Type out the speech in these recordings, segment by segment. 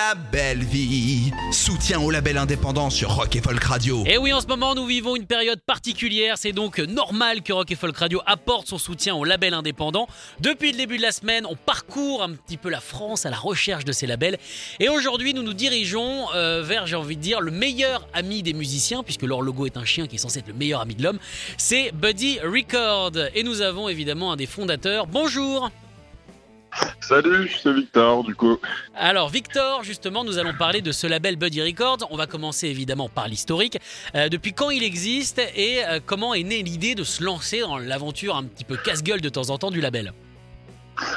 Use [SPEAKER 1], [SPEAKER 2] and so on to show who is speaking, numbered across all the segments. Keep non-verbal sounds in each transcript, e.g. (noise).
[SPEAKER 1] la belle vie Soutien au label indépendant sur Rock et Folk Radio.
[SPEAKER 2] Et oui, en ce moment, nous vivons une période particulière. C'est donc normal que Rock et Folk Radio apporte son soutien au label indépendant. Depuis le début de la semaine, on parcourt un petit peu la France à la recherche de ces labels. Et aujourd'hui, nous nous dirigeons euh, vers, j'ai envie de dire, le meilleur ami des musiciens, puisque leur logo est un chien qui est censé être le meilleur ami de l'homme. C'est Buddy Record. Et nous avons évidemment un des fondateurs. Bonjour
[SPEAKER 3] Salut, c'est Victor du coup.
[SPEAKER 2] Alors Victor, justement, nous allons parler de ce label Buddy Records. On va commencer évidemment par l'historique. Euh, depuis quand il existe et euh, comment est née l'idée de se lancer dans l'aventure un petit peu casse-gueule de temps en temps du label?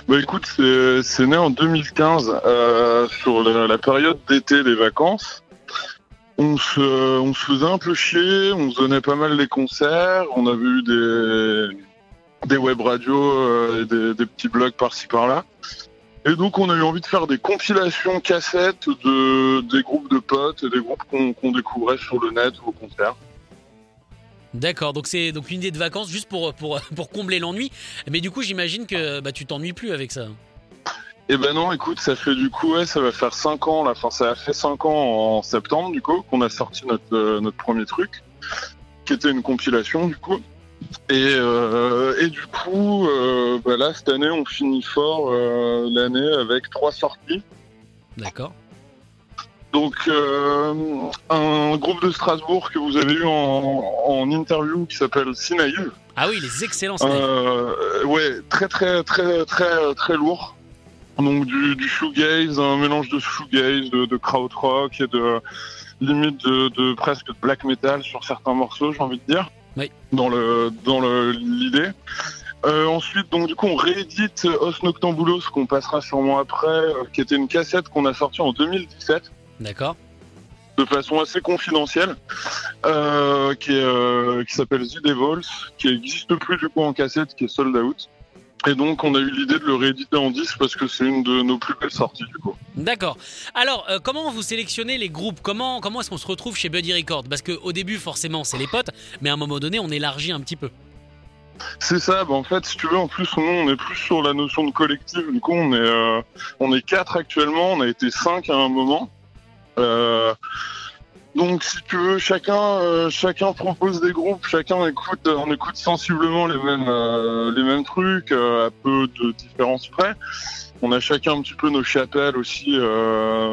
[SPEAKER 3] Bah écoute, c'est né en 2015 euh, sur la, la période d'été des vacances. On se, on se faisait un peu chier, on se donnait pas mal les concerts, on avait eu des, des web radios, euh, et des, des petits blogs par-ci par-là. Et donc on a eu envie de faire des compilations cassettes de des groupes de potes et des groupes qu'on qu'on découvrait sur le net ou au concert.
[SPEAKER 2] D'accord, donc c'est donc une idée de vacances juste pour, pour, pour combler l'ennui. Mais du coup, j'imagine que bah, tu t'ennuies plus avec ça.
[SPEAKER 3] Eh ben non, écoute, ça fait du coup, ouais, ça va faire 5 ans, là, enfin ça a fait 5 ans en septembre, du coup, qu'on a sorti notre, euh, notre premier truc, qui était une compilation, du coup. Et, euh, et du coup, euh, bah là, cette année, on finit fort euh, l'année avec trois sorties.
[SPEAKER 2] D'accord.
[SPEAKER 3] Donc, euh, un groupe de Strasbourg que vous avez eu en, en interview qui s'appelle Sinaïve.
[SPEAKER 2] Ah oui, les excellents.
[SPEAKER 3] Euh, ouais, très très très très très lourd. Donc du, du shoegaze, un mélange de shoegaze, de, de krautrock et de limite de, de presque de black metal sur certains morceaux, j'ai envie de dire.
[SPEAKER 2] Oui.
[SPEAKER 3] Dans le dans le l'idée. Euh, ensuite, donc du coup, on réédite Os Noctambulos qu'on passera sûrement après, euh, qui était une cassette qu'on a sortie en 2017
[SPEAKER 2] D'accord.
[SPEAKER 3] de façon assez confidentielle, euh, qui, est, qui s'appelle The Devils, qui n'existe plus du coup en cassette, qui est sold out. Et donc on a eu l'idée de le rééditer en 10 parce que c'est une de nos plus belles sorties du coup.
[SPEAKER 2] D'accord. Alors, euh, comment vous sélectionnez les groupes? Comment, comment est-ce qu'on se retrouve chez Buddy Records? Parce qu'au début, forcément, c'est les potes, mais à un moment donné, on élargit un petit peu.
[SPEAKER 3] C'est ça, bah en fait si tu veux, en plus nous on est plus sur la notion de collectif, du coup on est, euh, on est quatre actuellement, on a été cinq à un moment. Euh, donc si tu veux, chacun, euh, chacun propose des groupes, chacun écoute, on écoute sensiblement les mêmes, euh, les mêmes trucs, euh, à peu de différence près. On a chacun un petit peu nos chapelles aussi.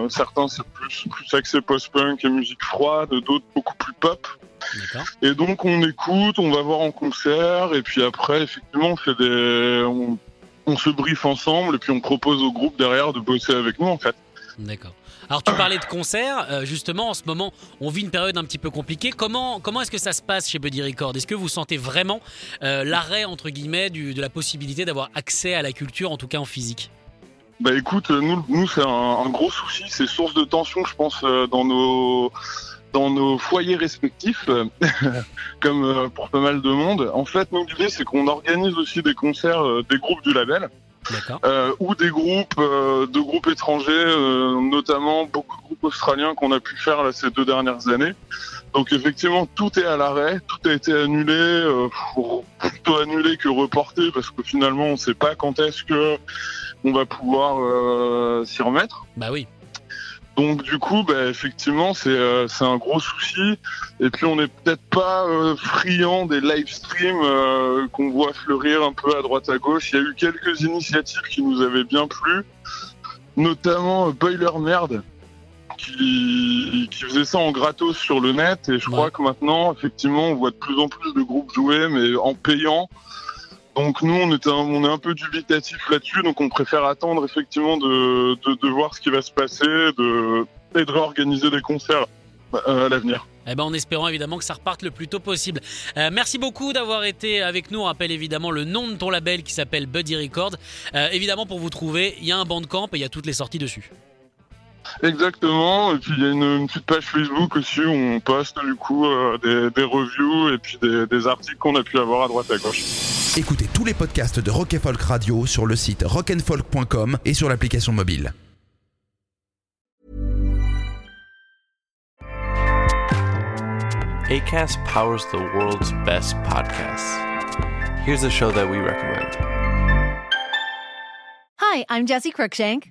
[SPEAKER 3] certains c'est plus, plus axé post-punk et musique froide, d'autres beaucoup plus pop. Et donc on écoute, on va voir en concert, et puis après effectivement on fait des, on, on se briefe ensemble, et puis on propose au groupe derrière de bosser avec nous en fait.
[SPEAKER 2] D'accord. Alors tu parlais de concerts, euh, justement en ce moment on vit une période un petit peu compliquée. Comment, comment est-ce que ça se passe chez Buddy Records? Est-ce que vous sentez vraiment euh, l'arrêt entre guillemets de la possibilité d'avoir accès à la culture, en tout cas en physique?
[SPEAKER 3] Bah écoute, nous, nous c'est un, gros souci, c'est source de tension, je pense, euh, dans nos dans nos foyers respectifs, euh, (laughs) comme euh, pour pas mal de monde. En fait, nous l'idée c'est qu'on organise aussi des concerts euh, des groupes du label. Euh, ou des groupes euh, de groupes étrangers, euh, notamment beaucoup de groupes australiens qu'on a pu faire là, ces deux dernières années. Donc effectivement, tout est à l'arrêt, tout a été annulé, euh, plutôt annulé que reporté, parce que finalement, on ne sait pas quand est-ce que on va pouvoir euh, s'y remettre.
[SPEAKER 2] Bah oui.
[SPEAKER 3] Donc du coup, bah, effectivement, c'est euh, c'est un gros souci. Et puis on n'est peut-être pas euh, friand des live streams euh, qu'on voit fleurir un peu à droite à gauche. Il y a eu quelques initiatives qui nous avaient bien plu, notamment Boiler Merde, qui, qui faisait ça en gratos sur le net. Et je
[SPEAKER 2] Ouais.
[SPEAKER 3] crois que maintenant, effectivement, on voit de plus en plus de groupes jouer, mais en payant. Donc nous, on, est un peu dubitatif là-dessus, donc on préfère attendre effectivement de voir ce qui va se passer de, et de réorganiser des concerts euh, à l'avenir.
[SPEAKER 2] Eh ben, en espérant évidemment que ça reparte le plus tôt possible. Euh, merci beaucoup d'avoir été avec nous. On rappelle évidemment le nom de ton label qui s'appelle Buddy Records. Euh, évidemment, pour vous trouver, il y a un bandcamp et il y a toutes les sorties dessus.
[SPEAKER 3] Exactement, et puis il y a une, une petite page Facebook aussi où on poste du coup euh, des, des reviews et puis des, des articles qu'on a pu avoir à droite à gauche.
[SPEAKER 1] Écoutez tous les podcasts de Rock and Folk Radio sur le site rockandfolk.com et sur l'application mobile.
[SPEAKER 4] ACAST powers the world's best podcasts. Here's a show that we recommend.
[SPEAKER 5] Hi, I'm Jesse Cruikshank.